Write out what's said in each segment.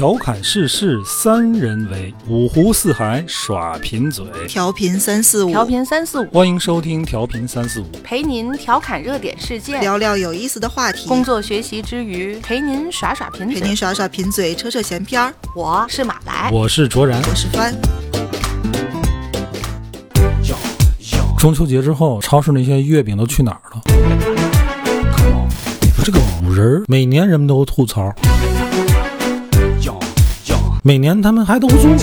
调侃世事三人为，五湖四海耍贫嘴。调频三四五，调频三四五，欢迎收听调频三四五，陪您调侃热点事件，聊聊有意思的话题，工作学习之余陪您耍耍贫嘴。陪您耍耍贫嘴，扯扯闲篇儿。我是马来，我是卓然。我是帆，中秋节之后，超市那些月饼都去哪儿了？你说这个五仁儿，每年人们都吐槽，每年他们还都做。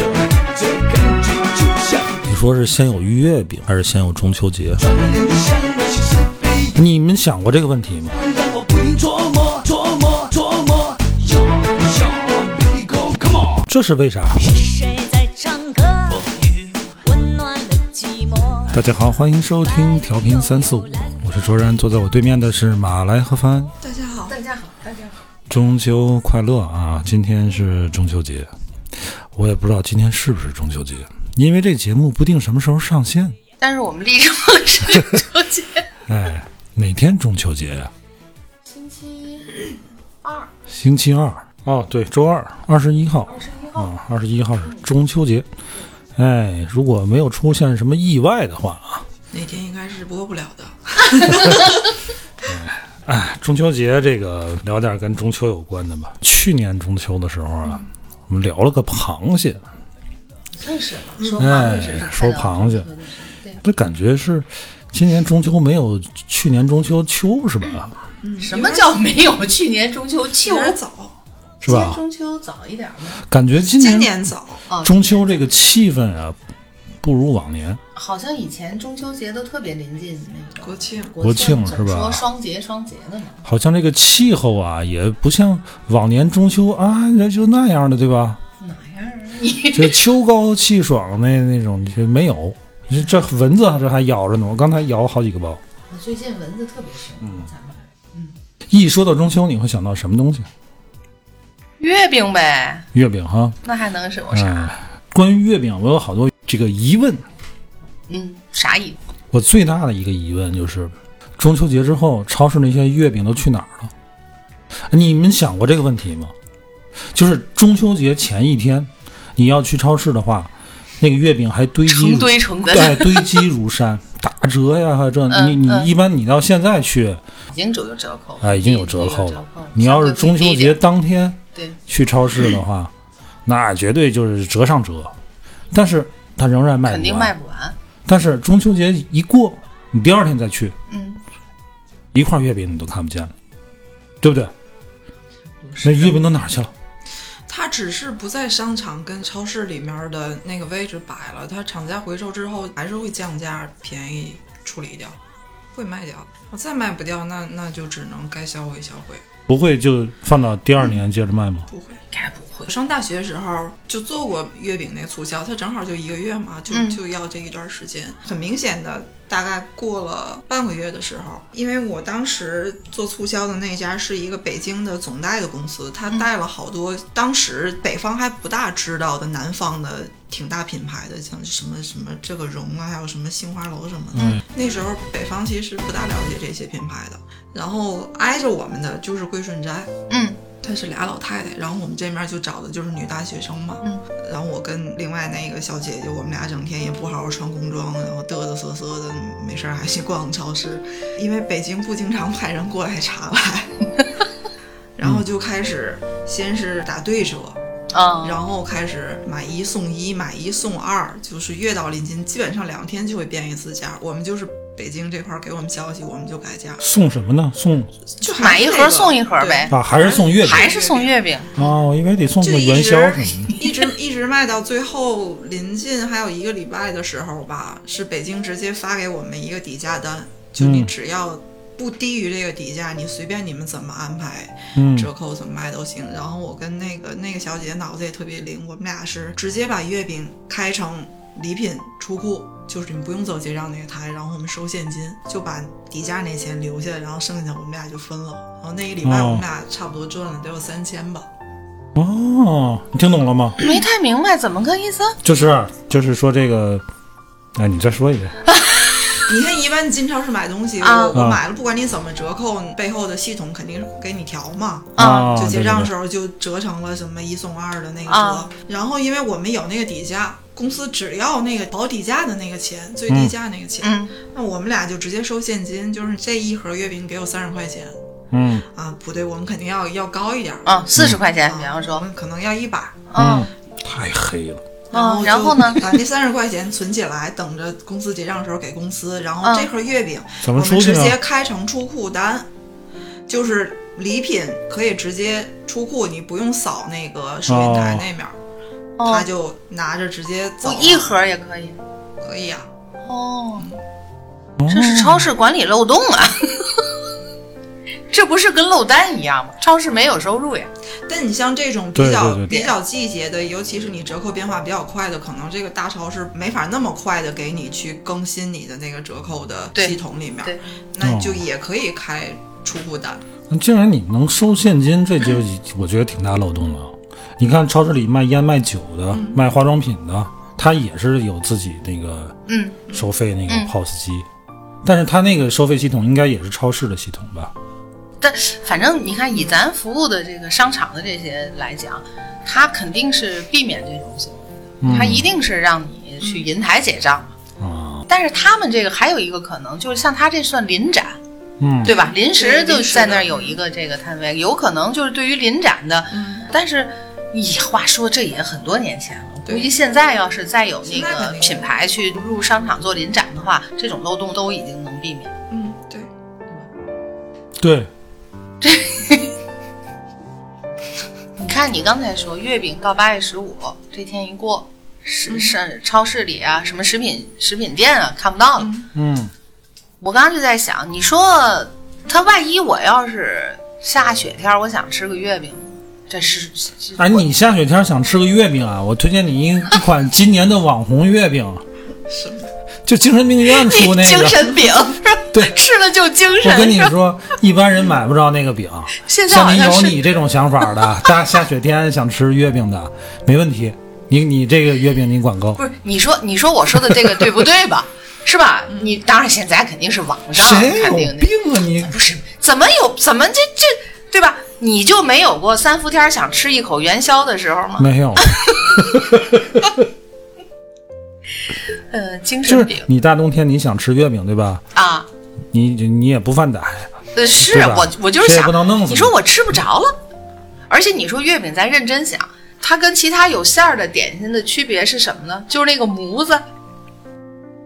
你说是先有月饼，还是先有中秋节？你们想过这个问题吗？这是为啥？谁在唱歌？温暖了寂寞。大家好，欢迎收听调频三四五，我是卓然，坐在我对面的是马来和帆。大家好，大家好，大家好。中秋快乐啊！今天是中秋节，我也不知道今天是不是中秋节，因为这节目不定什么时候上线。但是我们立是中秋节，哎，哪天中秋节呀、星期二，星期二哦，对，周二，二十一号二十一号。啊，二十一号是中秋节。哎，如果没有出现什么意外的话啊，那天应该是播不了的。哎，中秋节这个聊点跟中秋有关的吧。去年中秋的时候啊，我们聊了个螃蟹，认识了，说哎，说螃蟹，这感觉是今年中秋没有去年中秋秋是吧？什么叫没有？去年中秋秋有点早，是吧？中秋早一点吗？感觉今年今年年早，哦，中秋这个气氛啊，不如往年。好像以前中秋节都特别临近那个国庆国庆是吧说双节双节的嘛。好像这个气候啊，也不像往年中秋啊，那就那样的，对吧？哪样啊？你这秋高气爽那那种就没有。这这蚊子这还咬着呢，我刚才咬好几个包。最近蚊子特别凶，嗯咱们一说到中秋，你会想到什么东西？月饼呗，月饼哈。那还能是有啥？哎，关于月饼，我有好多这个疑问。嗯，啥疑问？我最大的一个疑问就是，中秋节之后，超市那些月饼都去哪儿了？你们想过这个问题吗？就是中秋节前一天，你要去超市的话，那个月饼还堆积成堆成堆，对，堆积如山，打折呀，还这嗯你你嗯一般你到现在去，已经有折扣，哎，已经有折扣了。你要是中秋节节，当天对，去超市的话，那绝对就是折上折，但是它仍然卖肯定不完。卖不完。但是中秋节一过，你第二天再去，嗯，一块月饼你都看不见了，对不对？那月饼都哪儿去了？它只是不在商场跟超市里面的那个位置摆了，它厂家回收之后还是会降价便宜处理掉，会卖掉。我再卖不掉，那那就只能该销毁销毁。不会就放到第二年接着卖吗？不会，该不上大学的时候就做过月饼那促销，它正好就一个月嘛，就嗯就要这一段时间。很明显的，大概过了半个月的时候，因为我当时做促销的那家是一个北京的总代的公司，他带了好多当时北方还不大知道的南方的挺大品牌的，像什么什么这个荣啊，还有什么杏花楼什么的。嗯那时候北方其实不大了解这些品牌的，然后挨着我们的就是归顺斋。嗯，她是俩老太太，然后我们这面就找的就是女大学生嘛，嗯，然后我跟另外那个小姐姐，我们俩整天也不好好穿工装，然后嘚嘚瑟瑟的，没事儿还去逛超市，因为北京不经常派人过来查来，然后就开始先是打对折，啊，然后开始买一送一，买一送二，就是越到临近，基本上两天就会变一次价。我们就是北京这块儿给我们消息，我们就改价，送什么呢？送就买一盒送一盒呗，啊，还是送月饼？还是送月饼。哦，我以为得送个就一元宵直什么的。一直一直卖到最后临近还有一个礼拜的时候吧，是北京直接发给我们一个底价单，就你嗯只要不低于这个底价，你随便你们怎么安排，嗯，折扣怎么卖都行。然后我跟那个那个小姐姐脑子也特别灵，我们俩是直接把月饼开成礼品出库，就是你不用走结账那个台，然后我们收现金，就把底价那钱留下，然后剩下我们俩就分了。然后那一礼拜哦我们俩差不多赚了得有三千吧。哦，你听懂了吗？没太明白怎么个意思？就是就是说这个，哎，你再说一遍。你看，一般进超市买东西，啊我我啊买了，不管你怎么折扣，背后的系统肯定是给你调嘛。啊，就结账对时候就折成了什么一送二的那个折，啊然后因为我们有那个底价，公司只要那个保底价的那个钱，最低价那个钱，嗯。那我们俩就直接收现金，就是这一盒月饼给我三十块钱。嗯。啊，不对，我们肯定要要高一点儿，啊，四十块钱，比方说，们可能要一百，嗯。太黑了。嗯，然后呢？把那三十块钱存起来，等着公司结账的时候给公司，然后嗯。这盒月饼我么出去呢？们直接开成出库单，就是礼品可以直接出库，你不用扫那个收银台哦。那面儿，哦他，就拿着直接走一盒也可以。可以啊，哦，这是超市管理漏洞啊！这不是跟漏单一样吗？超市没有收入呀。但你像这种比较对对对比较季节的，尤其是你折扣变化比较快的，可能这个大超市没法那么快的给你去更新你的那个折扣的系统里面对，那你就也可以开出库单。那既然你能收现金，这就我觉得挺大漏洞了。你看超市里卖烟卖酒的、卖化妆品的，他也是有自己那个嗯，收费那个嗯 POS 机，但是他那个收费系统应该也是超市的系统吧？但反正你看，以咱服务的这个商场的这些来讲，他肯定是避免这种行为嗯的，他一定是让你去银台结账。啊，但是他们这个还有一个可能，就是像他这算临展，嗯，对吧？临时就在那儿有一个这个摊位，有可能就是对于临展的，但是，咦，话说这也很多年前了，对估计现在要是再有那个品牌去入商场做临展的话，这种漏洞都已经能避免。嗯，对。对，对 你看，你刚才说月饼到八月十五这天一过，是是超市里啊，什么食品食品店啊看不到了。嗯，我刚刚就在想，你说他万一我要是下雪天，我想吃个月饼，这是哎，你下雪天想吃个月饼啊？我推荐你一一款 今年的网红月饼，什么？就精神病院出那个 精个。神饼，对吃了就精神。我跟你是，说，一般人买不着那个饼。现在像你有你这种想法的，大下雪天想吃月饼的，没问题。你你这个月饼你管够不。是你说你说我说的这个对不对吧？是吧？你当然现在肯定是网上谁有肯定的，病啊你？不是怎么有怎么这这对吧？你就没有过三伏天想吃一口元宵的时候吗？没有，呃，精就是神病。你大冬天你想吃月饼对吧？啊，你你也不犯歹，呃，是我我就是想不能弄死，你。你说我吃不着了，而且你说月饼，咱认真想，它跟其他有馅儿的点心的区别是什么呢？就是那个模子，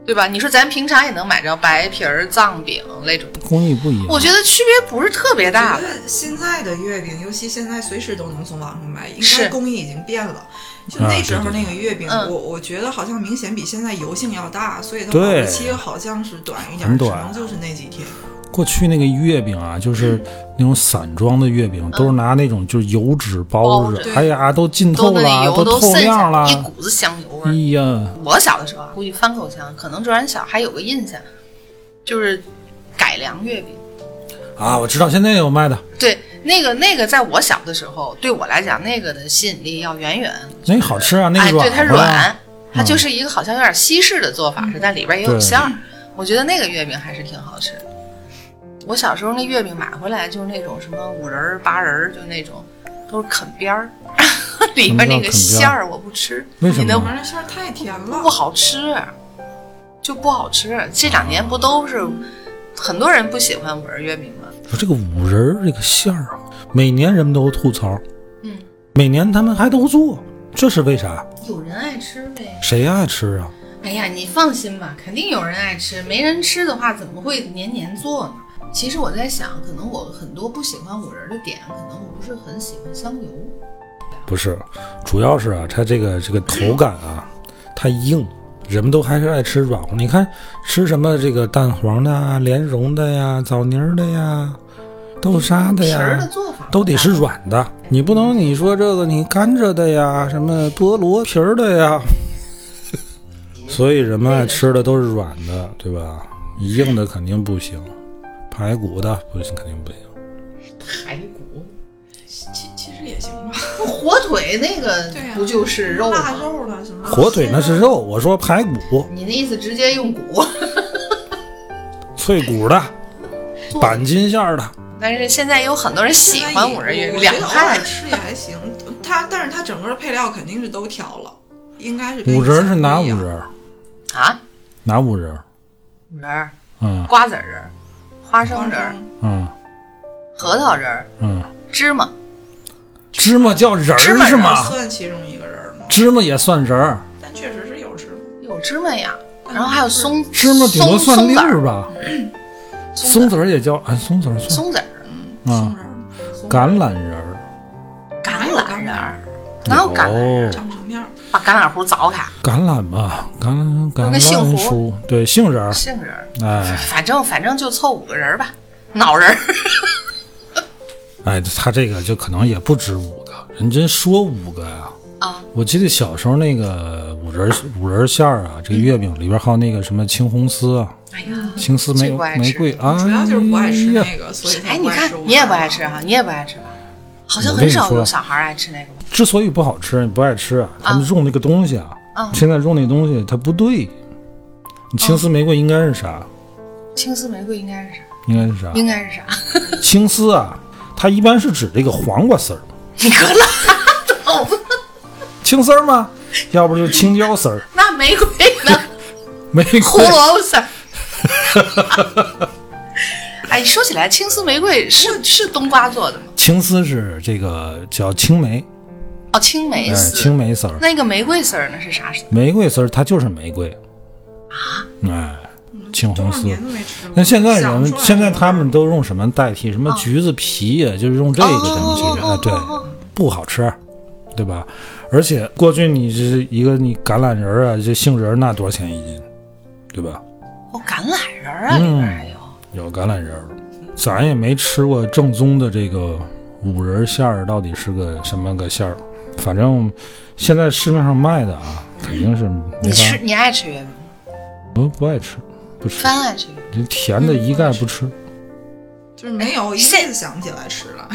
对吧？你说咱平常也能买着白皮儿藏饼那种，工艺不一样。我觉得区别不是特别大的。我觉得现在的月饼，尤其现在随时都能从网上买，应该工艺已经变了。就啊那时候那个月饼，嗯我我觉得好像明显比现在油性要大，所以它对保质期好像是短一点，只很短能就是那几天。过去那个月饼啊，就是那种散装的月饼，都是拿那种就是油纸包着，哎呀，都浸透了，都透亮了，一。股子香油味哎儿。呀，我小的时候啊，估计翻口腔，可能转小还有个印象，就是改良月饼。啊，我知道现在有卖的，对，那个那个，在我小的时候，对我来讲，那个的吸引力要远远。那个好吃啊，那哎，个对，它软，它就是一个好像有点西式的做法，是但里边也有馅儿。我觉得那个月饼还是挺好吃。我小时候那月饼买回来就是那种什么五仁儿、八仁儿，就那种都是啃边儿，里边那个馅儿我不吃，为什么你能玩意儿馅儿太甜了不，好吃，就不好吃。这两年不都是很多人不喜欢五仁月饼吗？说这个五仁儿这个馅儿啊，每年人们都吐槽，嗯，每年他们还都做，这是为啥？有人爱吃呗。谁爱吃啊？哎呀，你放心吧，肯定有人爱吃。没人吃的话，怎么会年年做呢？其实我在想，可能我很多不喜欢五仁的点，可能我不是很喜欢香油。不是，主要是啊，它这个这个口感啊太硬，人们都还是爱吃软乎。你看吃什么这个蛋黄的啊、莲蓉的呀、枣泥儿的呀、豆沙的皮儿的呀，做法都得是软的。你不能你说这个你甘蔗的呀，什么菠萝皮儿的呀，所以人们爱吃的都是软的，对吧？硬的肯定不行，排骨的不行，肯定不行。排骨、其其实也行吧。火腿那个对呀不就是肉腊吗？肉了什么？火腿那是肉，我说排骨。你那意思直接用骨？脆骨的，板筋馅儿的，但是现在有很多人喜欢五仁月饼，两我觉得偶派尔吃也还行。它但是它整个配料肯定是都调了，应该是五仁是哪五仁？啊，哪五仁？五仁儿、嗯瓜子仁儿、花生仁儿、嗯。核桃仁儿、嗯，芝麻，芝麻叫仁芝麻仁儿儿是吗？算其中一个人儿吗？芝麻也算仁儿，但确实是有芝麻。有芝麻呀，然后还有松芝麻顶多算粒松松子儿、儿吧。松子儿也叫哎，松子儿算。松子儿、啊，松橄榄仁儿。橄榄仁儿，哪有橄榄仁儿？哦，长成面儿，把橄榄核凿开，橄榄吧，橄榄橄那个杏榄核树，对，杏仁儿，杏仁儿，哎反正反正就凑五个人儿吧，脑仁儿。哎，他这个就可能也不止五个，人真说五个呀。啊，我记得小时候那个五仁五仁馅儿啊，这个月饼里边还有那个什么青红丝啊、哎呀，青丝玫玫瑰啊，主要就是不爱吃那个，所以才哎，你看不爱吃五你也不爱吃哈，你也不爱吃吧？好像很少有小孩爱吃那个吧？之所以不好吃，你不爱吃啊，他们用那个东西啊，啊现在用那东西它不对。你青丝玫瑰应该是啥？青丝玫瑰应该是啥？应该是啥？应该是啥？青丝啊，它一般是指这个黄瓜丝儿，你可拉倒吧！青丝儿吗？要不就青椒丝儿，那玫瑰呢？玫瑰胡。萝卜丝儿。哎，说起来，青丝玫瑰是是冬瓜做的吗？青丝是这个叫青梅，哦，青梅哎，丝。青梅丝儿。那个玫瑰丝儿呢是啥丝？玫瑰丝儿它就是玫瑰啊，哎，青红丝。那现在人现在他们都用什么代替？什么橘子皮呀、就是用这个东西，哦哎，对，不好吃，对吧？而且过去你是一个你橄榄仁儿啊，这杏仁儿那多少钱一斤，对吧？哦，橄榄仁儿啊，里边还有。有橄榄仁儿，咱也没吃过正宗的这个五仁馅儿到底是个什么个馅儿，反正现在市面上卖的啊，肯定是没你吃，你爱吃月饼吗？不不爱吃，不吃，番爱吃月饼。这甜的一概不吃。就是没有一下子想起来吃了，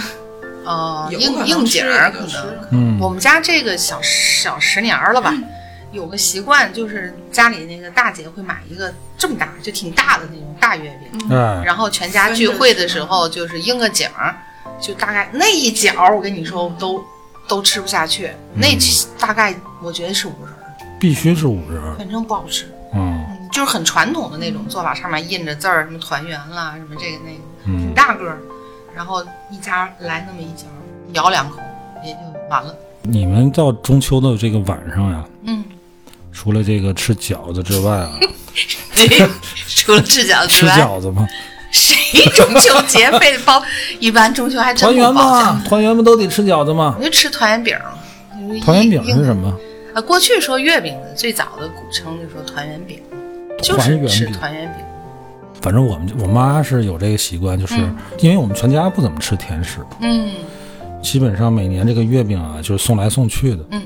哦，应应景儿可能。嗯，我们家这个小小十年了吧，有个习惯，就是家里那个大姐会买一个这么大，就挺大的那种大月饼，嗯，然后全家聚会的时候就是应个景儿，就大概那一角，我跟你说都都吃不下去，那大概我觉得是五仁儿，必须是五仁儿。反正不好吃。嗯嗯，就是很传统的那种做法，上面印着字儿，什么团圆啦，什么这个那个，挺嗯，大个儿，然后一家来那么一家，咬两口也就完了。你们到中秋的这个晚上呀，嗯，除了这个吃饺子之外啊，除了吃饺子吃之外，饺子吗？谁中秋节非得包？一般中秋还真团圆不包饺嘛，，团圆不都得吃饺子吗我？就吃团圆饼。团圆饼是什么？啊，过去说月饼的最早的古称就说团圆饼，就是吃团圆饼。反正我们我妈是有这个习惯，就是嗯因为我们全家不怎么吃甜食，嗯基本上每年这个月饼啊，就是送来送去的。嗯，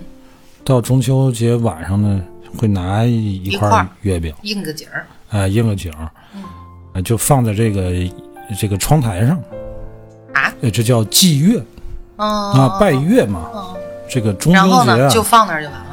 到中秋节晚上呢，会拿一一块月饼，应个景儿。哎，应个景儿，嗯呃就放在这个这个窗台上，啊，呃这叫祭月嗯啊，拜月嘛。嗯，这个中然后呢，秋节啊，就放那儿就完了。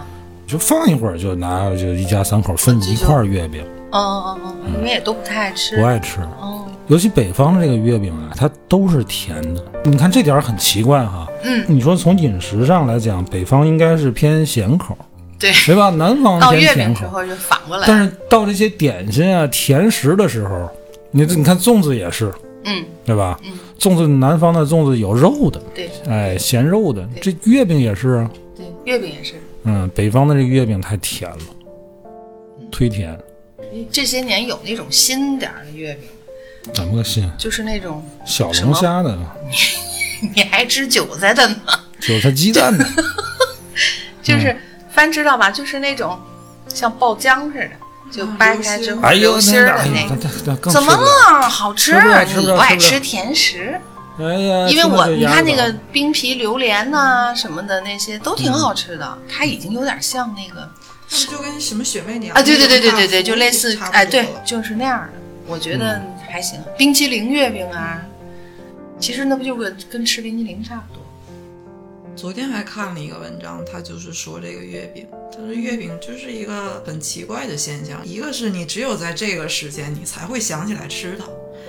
就放一会儿，就拿就一家三口分一块儿月饼，嗯嗯嗯嗯，因为也都不太爱吃。不爱吃。哦，尤其北方的这个月饼啊，它都是甜的。你看这点儿很奇怪哈。嗯，你说从饮食上来讲，北方应该是偏咸口，对，对吧？南方到偏甜口。月饼时候就反过来。但是到这些点心啊、甜食的时候，你你看粽子也是，嗯，对吧？嗯粽子南方的粽子有肉的，对哎，咸肉的。这月饼也是啊，对，月饼也是。嗯，北方的这个月饼太甜了，忒甜。这些年有那种新点儿的月饼，怎么个新？就是那种小龙虾的，你还吃韭菜的呢，韭菜鸡蛋的，就是翻知道吧？就是那种像爆浆似的，就掰开之后流心儿的哎那个。怎么了？好吃你不爱吃甜食，哎呀，因为我你看那个冰皮榴莲呐、什么的那些都挺好吃的，它已经有点像那个那不就跟什么雪媚娘啊，对对对对对对，就类似哎，对，就是那样的，我觉得还行。冰淇淋月饼啊，其实那不就跟跟吃冰淇淋差不多。昨天还看了一个文章，他就是说这个月饼，他说月饼就是一个很奇怪的现象，一个是你只有在这个时间你才会想起来吃它，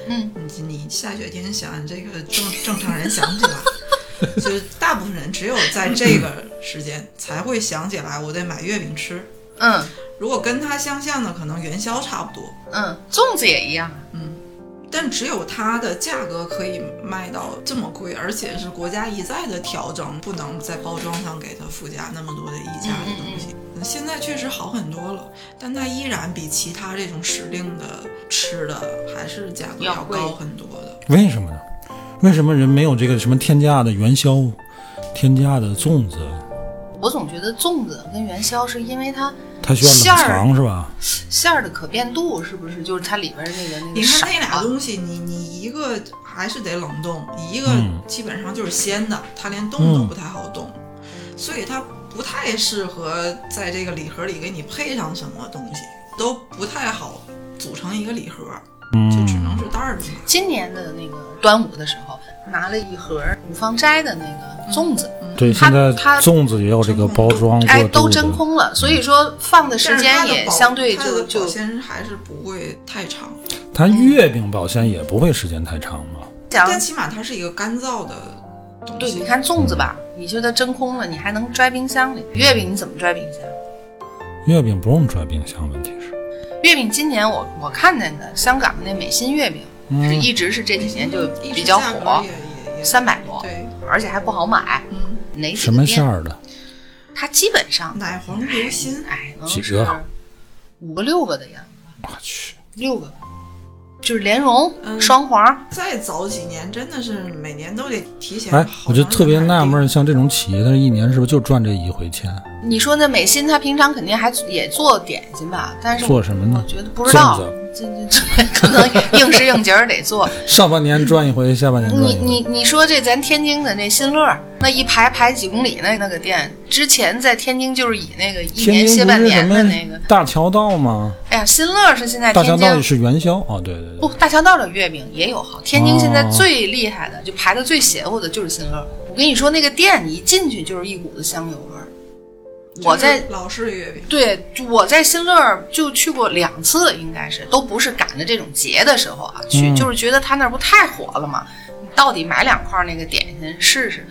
嗯，你你下雪天想这个正正常人想不起来，就是大部分人只有在这个时间才会想起来我得买月饼吃。嗯如果跟它相像的，可能元宵差不多，嗯，粽子也一样。但只有它的价格可以卖到这么贵，而且是国家一再的调整，不能在包装上给它附加那么多的溢价的东西。现在确实好很多了，但它依然比其他这种时令的吃的还是价格要高很多的。为什么呢？为什么人没有这个什么天价的元宵、天价的粽子？我总觉得粽子跟元宵是因为它它需要馅儿冷藏是吧？馅儿的可变度，是不是？就是它里边儿那个那个色你看那俩东西，你你一个还是得冷冻，一个嗯基本上就是鲜的，它连冻都不太好冻，所以它不太适合在这个礼盒里给你配上什么东西，都不太好组成一个礼盒，嗯，就只能是袋儿的。今年的那个端午的时候，拿了一盒五芳斋的那个粽子，对，它现在它粽子也有这个包装哎，都真空了，所以说放的时间也相对它的保就就鲜还是不会太长，它月饼保鲜也不会时间太长嘛。讲但起码它是一个干燥的东对，西。你看粽子吧，你说它真空了，你还能拽冰箱里。月饼你怎么拽冰箱？月饼不用拽冰箱，问题是，月饼今年我我看见的香港的那美心月饼是一直是这几年就比较火也，也也三百多，对，而且还不好买。嗯，哪什么？馅儿的？它基本上奶黄流心，哎，能几是个五个六个的样子，我去，六个，就是莲蓉、嗯双黄。再早几年真的是每年都得提前哎，好我就特别纳闷像这种企业，它一年是不是就赚这一回钱？你说那美心，他平常肯定还也做点心吧？但是做什么呢我觉得不知道，这这这可能应时应节儿得做。上半年转一回，下半年赚你一回。你你说这咱天津的那新乐，那一排排几公里那那个店，之前在天津就是以那个一年歇半年的那个，大桥道吗？哎呀，新乐是现在大桥道是元宵哦，对对对不，大桥道的月饼也有好。天津现在哦最厉害的，就排的最邪乎的就是新乐。我跟你说，那个店你一进去就是一股子香油味儿。我在老式月饼，对，我在新乐儿就去过两次，应该是都不是赶着这种节的时候啊去，嗯就是觉得他那儿不太火了嘛，你到底买两块那个点心试试。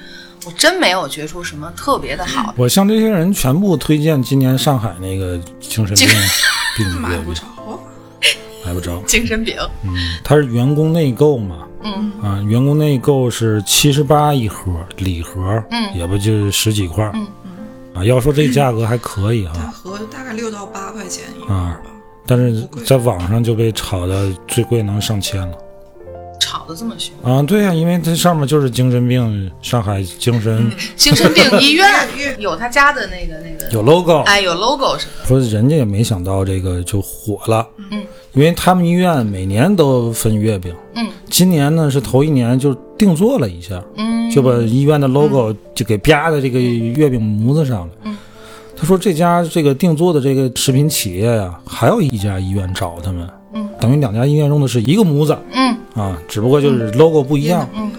我真没有觉出什么特别的好，我向这些人全部推荐今年上海那个精神病病 买不着啊。买不着。精神饼，嗯，它是员工内购嘛，嗯啊，员工内购是七十八一盒，礼盒，嗯也不就是十几块，嗯啊，要说这价格还可以它啊，合大概六到八块钱一盒啊吧。但是在网上就被炒的最贵能上千了炒得这么凶，啊，对呀、因为它上面就是精神病，上海精神精神病医院 月有他家的那个那个，有 logo，哎，有 logo 什么的，说人家也没想到这个就火了，嗯，因为他们医院每年都分月饼，嗯。今年呢是头一年就定做了一下，嗯，就把医院的 logo 就给啪在这个月饼模子上了。嗯。他说这家这个定做的这个食品企业呀、还有一家医院找他们，嗯，等于两家医院用的是一个模子。嗯。啊，只不过就是 logo 不一样。嗯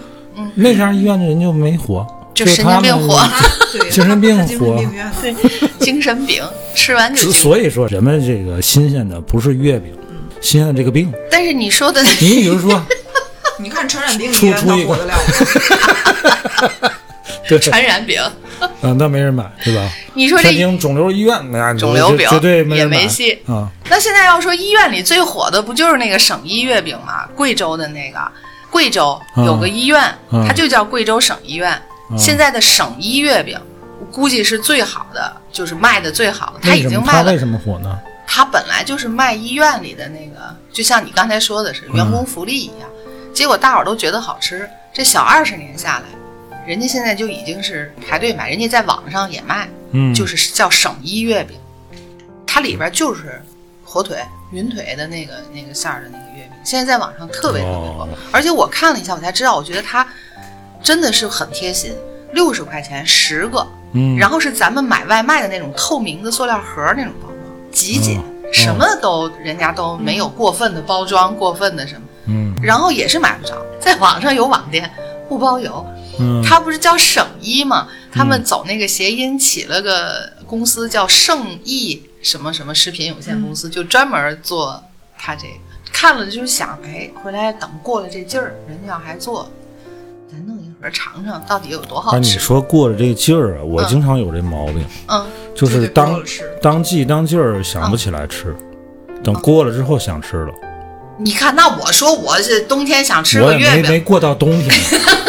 那家医院的人就没火，就神经病火，对，精神病活，对精神病吃完就。所以说人们这个新鲜的不是月饼，新鲜的这个病。但是你说的你比如说，你看传染病医出院出一个能火得了吗？对 传染病，啊，那没人买，对吧？你说这肿瘤医院那肿瘤饼绝对没也没戏啊。那现在要说医院里最火的不就是那个省医月饼吗？贵州的那个，贵州有个医院，嗯它就叫贵州省医院。现在的省医月饼，我估计是最好的，就是卖的最好的。它已经卖了它为，什么火呢？它本来就是卖医院里的那个，就像你刚才说的是员工福利一样。结果大伙儿都觉得好吃，这小二十年下来，人家现在就已经是排队买，人家在网上也卖。嗯，就是叫省一月饼，它里边就是火腿、云腿的那个那个馅儿的那个月饼，现在在网上特别特别火，哦。而且我看了一下，我才知道，我觉得它真的是很贴心，六十块钱十个，嗯，然后是咱们买外卖的那种透明的塑料盒那种包装，极简，嗯。什么都人家都没有过分的包装，过分的什么。嗯，然后也是买不着，在网上有网店不包邮，嗯他不是叫省一吗？他们走那个谐音，起了个公司叫盛意什么什么食品有限公司，就专门做他这个。看了就是想，哎，回来等过了这劲儿，人家要还做，咱弄一盒尝尝，到底有多好哎，你？说过了这个劲儿啊，我经常有这毛病，嗯，就是当当季当劲儿想不起来吃，等过了之后想吃了。你看，那我说我是冬天想吃我也个月饼，没没过到冬天。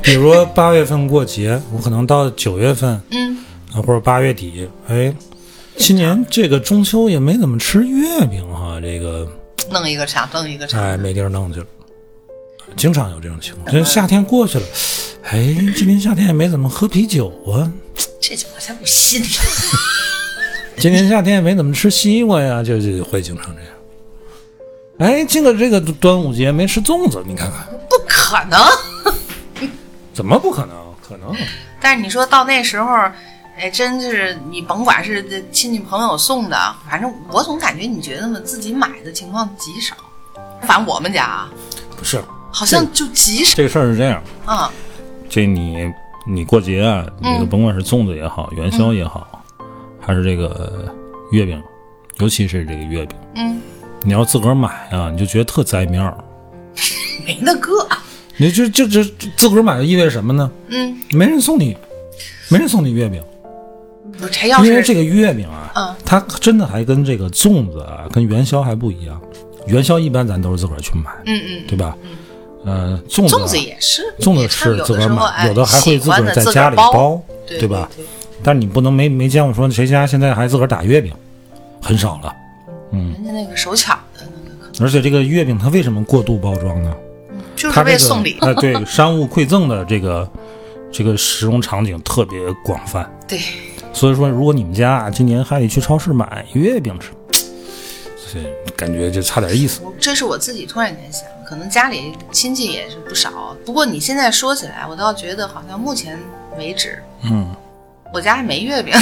比如说八月份过节，我可能到九月份嗯，啊，或者八月底，哎，今年这个中秋也没怎么吃月饼哈，这个弄一个啥，弄一个啥。哎没地儿弄去了，经常有这种情况。这夏天过去了，哎，今年夏天也没怎么喝啤酒啊，这就好像不信了。今年夏天也没怎么吃西瓜呀，就就会经常这样。哎，这个这个端午节没吃粽子，你看看，不可能。怎么不可能？可能。但是你说到那时候，哎，真是你甭管是亲戚朋友送的，反正我总感觉你觉得嘛，自己买的情况极少。反正我们家啊，不是好像就极少这个事儿是这样，啊。这你你过节啊，这个甭管是粽子也好，元宵也好，还是这个月饼，尤其是这个月饼，嗯，你要自个儿买啊，你就觉得特栽面儿。没那个。你就就这自个儿买意味着什么呢？嗯，没人送你，没人送你月饼，因为这个月饼啊，嗯它真的还跟这个粽子啊，跟元宵还不一样。元宵一般咱都是自个儿去买，嗯嗯，对吧？呃，粽子啊粽子也是，粽子是自个儿买，有的还会自个儿在家里包，对吧？对但是你不能没没见过说谁家现在还自个儿打月饼，很少了。嗯人家那个手巧的那个而且这个月饼它为什么过度包装呢？就是为送礼。哎，对，商务馈赠的这个这个使用场景特别广泛。对，所以说，如果你们家啊今年还得去超市买月饼吃，这感觉就差点意思。这是我自己突然间想，可能家里亲戚也是不少。不过你现在说起来，我倒觉得好像目前为止，嗯，我家还没月饼，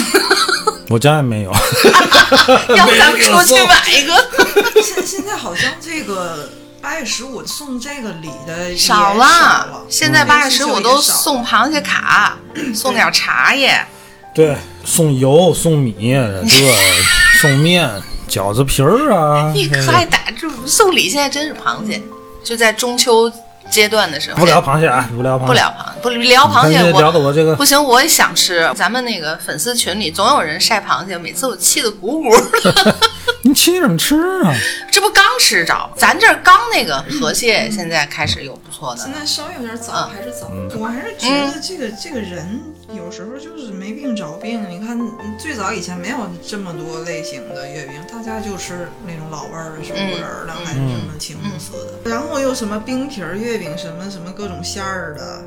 我家也没有。要不咱们出去买一个？现现在好像这个八月十五送这个礼的少了，了，现在嗯八月十五都送螃蟹卡，送点茶叶。对，送油、送米，这 送面、饺子皮儿啊，你可还打住？送礼现在真是螃蟹，就在中秋阶段的时候。不聊螃蟹啊，不聊螃蟹，不聊螃，不聊螃蟹聊的我我这个不行，我也想吃。咱们那个粉丝群里总有人晒螃蟹，每次我气得鼓鼓的。你气什么吃啊？这不刚吃着，咱这儿刚那个河蟹，现在开始有不错的现。在稍微有点早，嗯还是早。我还是觉得这个、这个人有时候就是没病找病。你看，最早以前没有这么多类型的月饼，大家就吃那种老味儿的手工仁儿的，还是什么青红丝的，然后又什么冰皮儿月饼，什么什么各种馅儿的。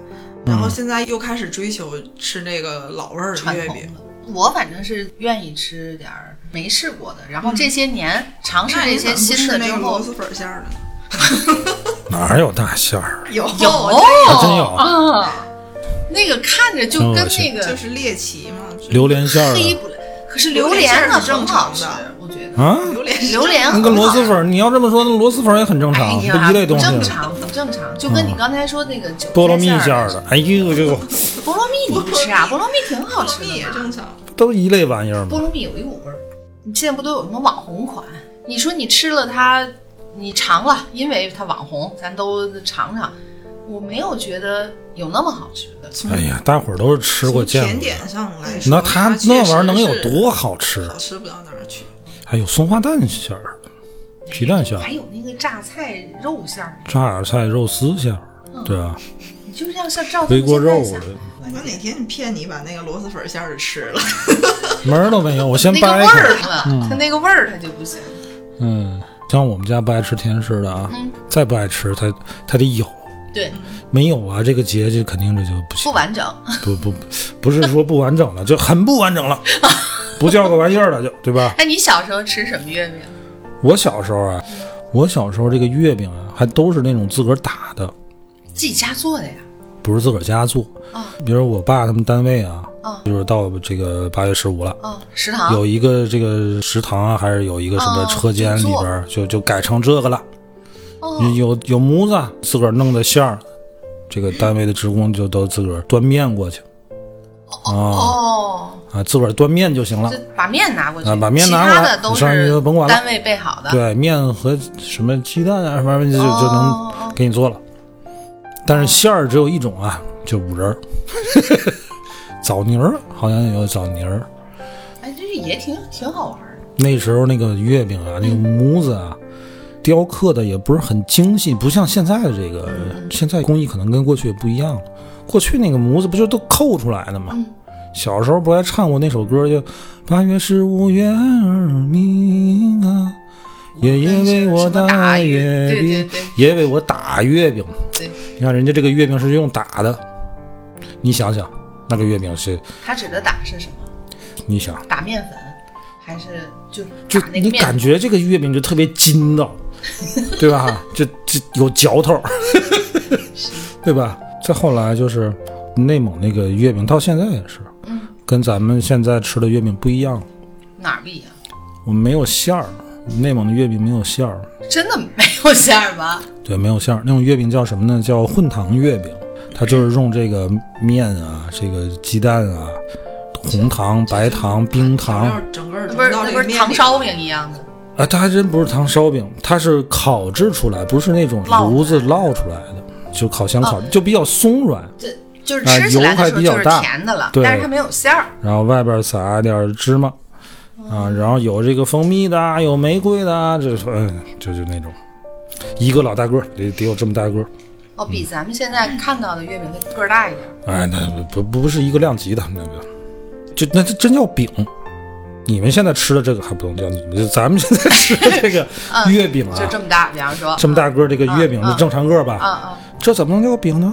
然后现在又开始追求吃那个老味儿的月饼，的，我反正是愿意吃点儿没试过的，然后这些年尝试这些新的那个螺后，蛳粉馅儿的呢？哪有大馅儿？有有还真有。啊，那个看着就跟那个就是猎奇嘛，榴莲馅儿的黑不，可是榴莲呢正很好吃常的，啊，榴莲榴莲那跟很好吃螺蛳粉，你要这么说，那螺蛳粉也很正常，哎一类东西。不正常，很正常，就跟你刚才说那个韭菜菠萝蜜馅馅儿的，哎呦，这个菠萝蜜你不吃啊？菠萝蜜挺好吃的也。正常。都一类玩意儿嘛。菠萝蜜有一股味儿，你现在不都有什么网红款？你说你吃了它，你尝了，因为它网红，咱都尝尝。我没有觉得有那么好吃的。从哎呀，大伙儿都是吃过见过。甜点上来说，那它那玩意儿能有多好吃啊好？吃不到哪儿去。还有松花蛋馅儿，皮蛋馅儿还，有那个榨菜肉馅儿，榨菜肉丝馅儿，对啊，你就像像照回锅肉的，我哪天骗你把那个螺蛳粉馅儿的吃了，门儿都没有。我先那个味掰开它那个味儿它就不行。嗯，像我们家不爱吃甜食的啊，嗯再不爱吃，它它得有，对，没有啊，这个节就肯定这就不行不，完整。不不不是说不完整了，就很不完整了，不叫个玩意儿了，就对吧？哎，你小时候吃什么月饼？我小时候啊，我小时候这个月饼啊，还都是那种自个儿打的，自己家做的呀？不是自个儿家做。啊比如我爸他们单位啊，啊就是到这个八月十五了。啊，食堂有一个这个食堂啊，还是有一个什么哦车间里边儿，就就改成这个了。哦有有模子，自个儿弄的馅儿，这个单位的职工就都自个儿端面过去，啊哦，啊，自个儿端面就行了。把面拿过去，啊把面拿过来他的都你上去是就甭管了单位备好的。对，面和什么鸡蛋啊，什么玩意就就哦能哦给你做了。但是馅儿只有一种啊，就五仁儿，枣泥儿好像有枣泥儿。哎，这也挺挺好玩儿。那时候那个月饼啊，那个模子啊，雕刻的也不是很精细，不像现在的这个，现在工艺可能跟过去也不一样了。过去那个模子不就都扣出来的吗？小时候不还唱过那首歌，就“八月十五月儿明啊，爷爷为我打打月月饼对对对，爷爷为我打月饼。对，你看人家这个月饼是用打的，你想想，那个月饼是，他指的打是什么？你想，打面粉，还是就就你？感觉这个月饼就特别筋道，对吧？这这有嚼头，对吧？再后来就是内蒙那个月饼，到现在也是，嗯跟咱们现在吃的月饼不一样。哪儿不一样？我们没有馅儿，内蒙的月饼没有馅儿，真的没有馅儿吗？对，没有馅儿。那种月饼叫什么呢？叫混糖月饼，它就是用这个面啊，这个鸡蛋啊，红糖、白糖、冰糖。整个儿不是，融到那不是糖烧饼一样的。啊，它还真不是糖烧饼，它是烤制出来，不是那种炉子烙出来的，就烤箱烤，哦就比较松软，这就是啊吃起来油还的时候就是比较大甜的了，对但是它没有馅儿。然后外边撒点芝麻，啊，然后有这个蜂蜜的啊，有玫瑰的啊，这嗯，就就那种，一个老大个儿，得得有这么大个儿，哦，比咱们现在看到的月饼的个儿大一点。哎，那不不不是一个量级的那个，就那这真叫饼。你们现在吃的这个还不能叫你们，咱们现在吃的这个 嗯月饼啊，就这么大，比方说这么大个儿这个月饼嗯是正常个儿吧？啊这怎么能叫饼呢？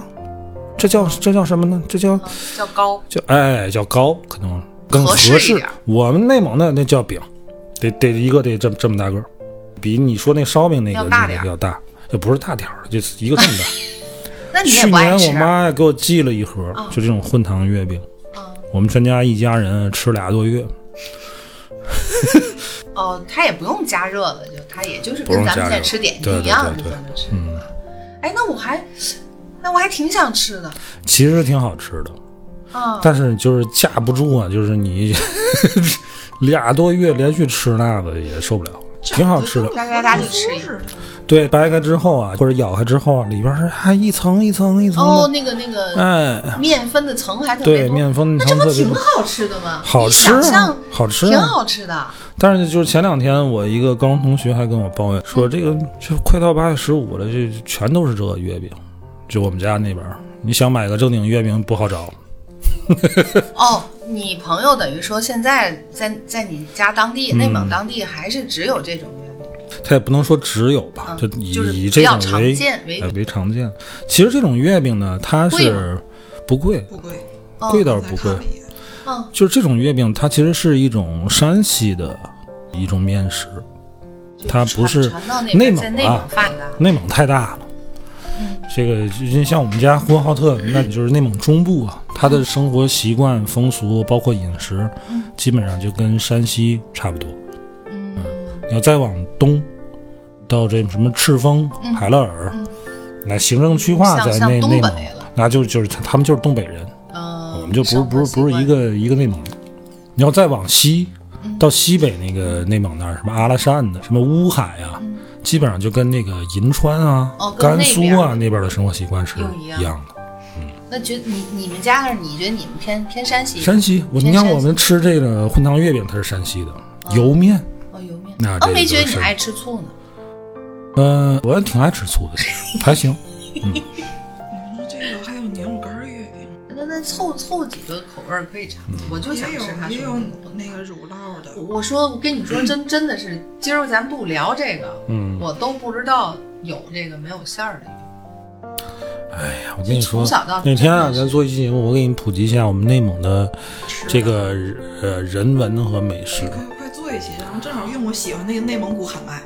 这叫这叫什么呢？这叫啊，叫糕。叫哎叫糕，可能更合合适。我们内蒙的那叫饼，得得一个得这么这么大个，比你说那烧饼那个那要大点儿个要大，也不是大点儿，就是一个这么大。那你也去年我妈也给我寄了一盒，就这种混糖月饼，啊？我们全家一家人吃俩多月，哦，它也不用加热了，就它也就是跟咱们在吃点对对心一样，对对就这么吃。嗯，哎，那我还，那我还挺想吃的其实挺好吃的，啊。但是就是架不住啊，就是你 俩多月连续吃那个也受不了，挺好吃的。大家大家去吃对，掰开之后啊，或者咬开之后啊，里边是还一层一层一层，哦，那个那个哎，面分的层还特别对，多，面粉那这不挺层特别多，好吃的吗？好吃好吃啊。好吃的。但是就是前两天我一个高中同学还跟我抱怨说，这个就快到八月十五了，就全都是这个月饼，就我们家那边儿，你想买个正经月饼不好找。哦，你朋友等于说现在在在你家当地、嗯内蒙当地还是只有这种月饼，它也不能说只有吧，嗯就以、就是以这种为见为呃为常见。其实这种月饼呢，它是不贵，不贵，哦贵倒是不贵嗯，就是这种月饼，它其实是一种山西的一种面食，它不是内蒙在内啊蒙发达。内蒙太大了。这个就像我们家呼和浩特，那你就是内蒙中部啊，他的生活习惯、风俗，包括饮食，基本上就跟山西差不多。嗯，你要再往东，到这什么赤峰、海拉尔，那行政区划在内内蒙，那就就是他他们就是东北人，嗯，我们就不是不是不是一个一个内蒙。你要再往西，到西北那个内蒙那儿，什么阿拉善的，什么乌海啊，基本上就跟那个银川啊、哦甘肃啊那边的生活习惯是一样的。那觉你你们家还是你觉得你们偏偏山西？山西，我你看偏山西我们吃这个混汤月饼，它是山西的油面。哦油面，那这哦没觉得你爱吃醋呢？嗯，我也挺爱吃醋的，其实还行。你 凑凑几个口味儿可以尝，我就想有吃它也有那个。乳酪的，我说，我跟你说，真真的是，今儿咱不聊这个，嗯，我都不知道有这个没有馅儿的。哎呀，我跟你说从小到，大那天啊，咱做一期节目，我给你普及一下我们内蒙的这个呃人文和美食。快快做一期，然后正好用我喜欢那个内蒙古喊麦，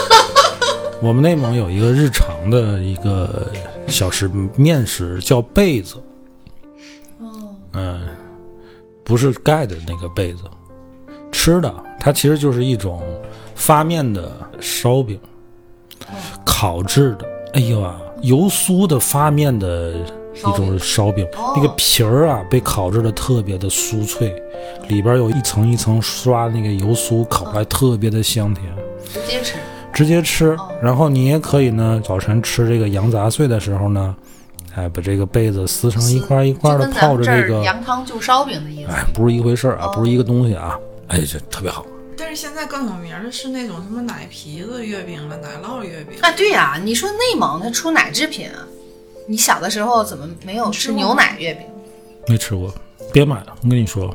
我们内蒙有一个日常的一个小食面食，叫被子。哦，嗯，不是盖的那个被子，吃的，它其实就是一种发面的烧饼，烤制的。哎呦啊，油酥的发面的一种烧饼，哦那个皮儿啊被烤制的特别的酥脆，里边有一层一层刷那个油酥，烤出来特别的香甜。直接吃。直接吃哦，然后你也可以呢，早晨吃这个羊杂碎的时候呢，哎，把这个被子撕成一块一块的，泡着这个，羊汤就烧饼的意思。哎，不是一回事儿啊，哦不是一个东西啊，哎，这特别好。但是现在更有名的是那种什么奶皮子月饼了、奶酪月饼。啊，对呀、你说内蒙它出奶制品啊，你小的时候怎么没有吃牛奶月饼？没吃过，别买了，我跟你说，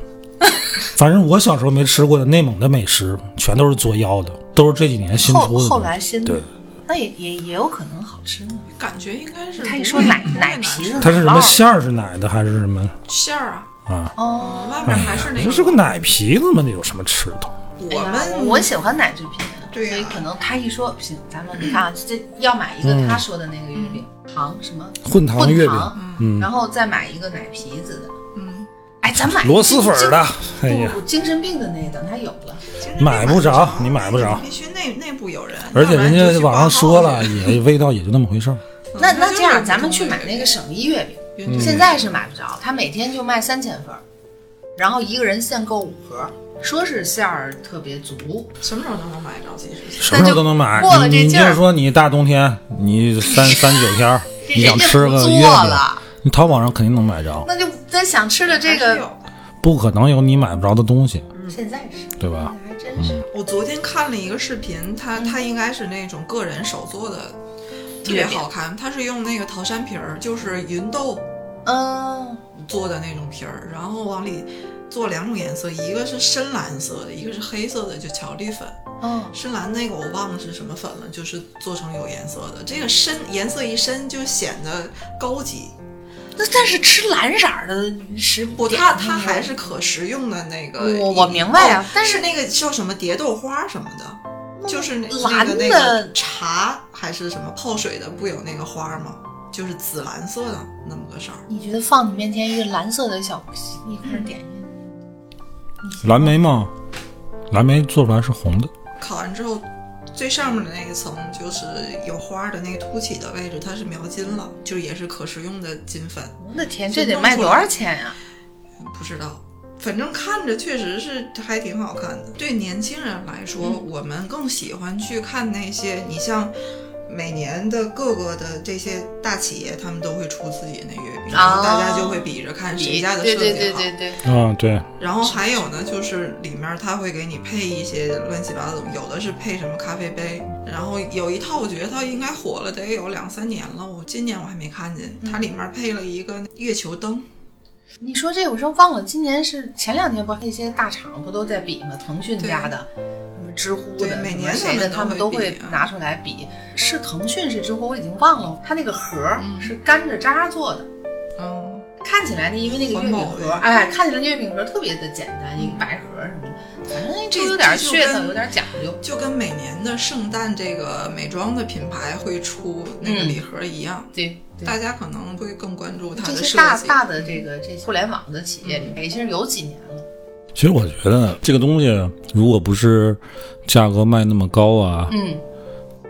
反正我小时候没吃过的内蒙的美食，全都是作妖的，都是这几年新后出的。后来新的对，那也也也有可能好吃呢。感觉应该是他一说奶奶皮子它是什么馅儿是奶的还是什么馅儿啊，啊？哦，外面还是那个这是个奶皮子吗，那有什么吃的？我们我喜欢奶制品，对所以可能他一说不行，咱们你看啊，这要买一个他说的那个月饼，糖什么混糖月饼，嗯，然后再买一个奶皮子的，嗯，哎，咱买螺蛳粉儿的，哎呀，精神病的那个等他有了，买不着你买不着必须内内部有人，而且人家网上说了，也味道也就那么回事儿。那那这样，咱们去买那个省一月饼，嗯现在是买不着，他每天就卖三千份儿，然后一个人限购五盒，说是馅儿特别足。什么时候都能买着，其实。什么时候都能买。过了这劲儿就是说你大冬天，你三 三九天儿，你想吃个月饼，了，你淘宝上肯定能买着，那就在想吃的这个，还是有不可能有你买不着的东西，现在是，对吧？还真是。我昨天看了一个视频，它它应该是那种个人手做的，特别好看。它是用那个桃山皮儿，就是芸豆嗯，做的那种皮儿，然后往里做两种颜色，一个是深蓝色的，一个是黑色的，就巧克力粉。嗯，深蓝那个我忘了是什么粉了，就是做成有颜色的。这个深颜色一深就显得高级。那但是吃蓝色儿的食不，它它还是可食用的那个。我我明白呀哦但是是那个叫什么蝶豆花什么的，就是蓝个那的个茶还是什么泡水的，不有那个花吗？就是紫蓝色的那么个色儿。你觉得放你面前一个蓝色的小一块点心，蓝莓吗，蓝莓做出来是红的，烤完之后，最上面的那一层就是有花的那个凸起的位置，它是描金了，就也是可食用的金粉。我的天，这得卖多少钱呀、不知道，反正看着确实是还挺好看的。对年轻人来说，我们更喜欢去看那些，你像每年的各个的这些大企业，他们都会出自己的月饼，然后大家就会比着看谁家的设对计好。对对对对，啊，对，然后还有呢，就是里面它会给你配一些乱七八糟的，有的是配什么咖啡杯，然后有一套我觉得它应该火了得有两三年了，我今年我还没看见，它里面配了一个月球灯。你说这我真忘了，今年是前两天不那些大厂不都在比吗？腾讯家的，什么知乎的，对每年什么谁的，他他们都会拿出来比。是腾讯是知乎，我已经忘了，它那个盒儿是甘蔗渣做的。嗯，看起来呢，因为那个月饼盒，哎，看起来那月饼盒特别的简单，一个白盒什么的，反正这都有点噱头，有点讲究。就跟每年的圣诞这个美妆的品牌会出那个礼盒一样，对，对大家可能会更关注它这的大大的这个这互联网的企业里，已经是有几年了。其实我觉得这个东西如果不是价格卖那么高啊，嗯，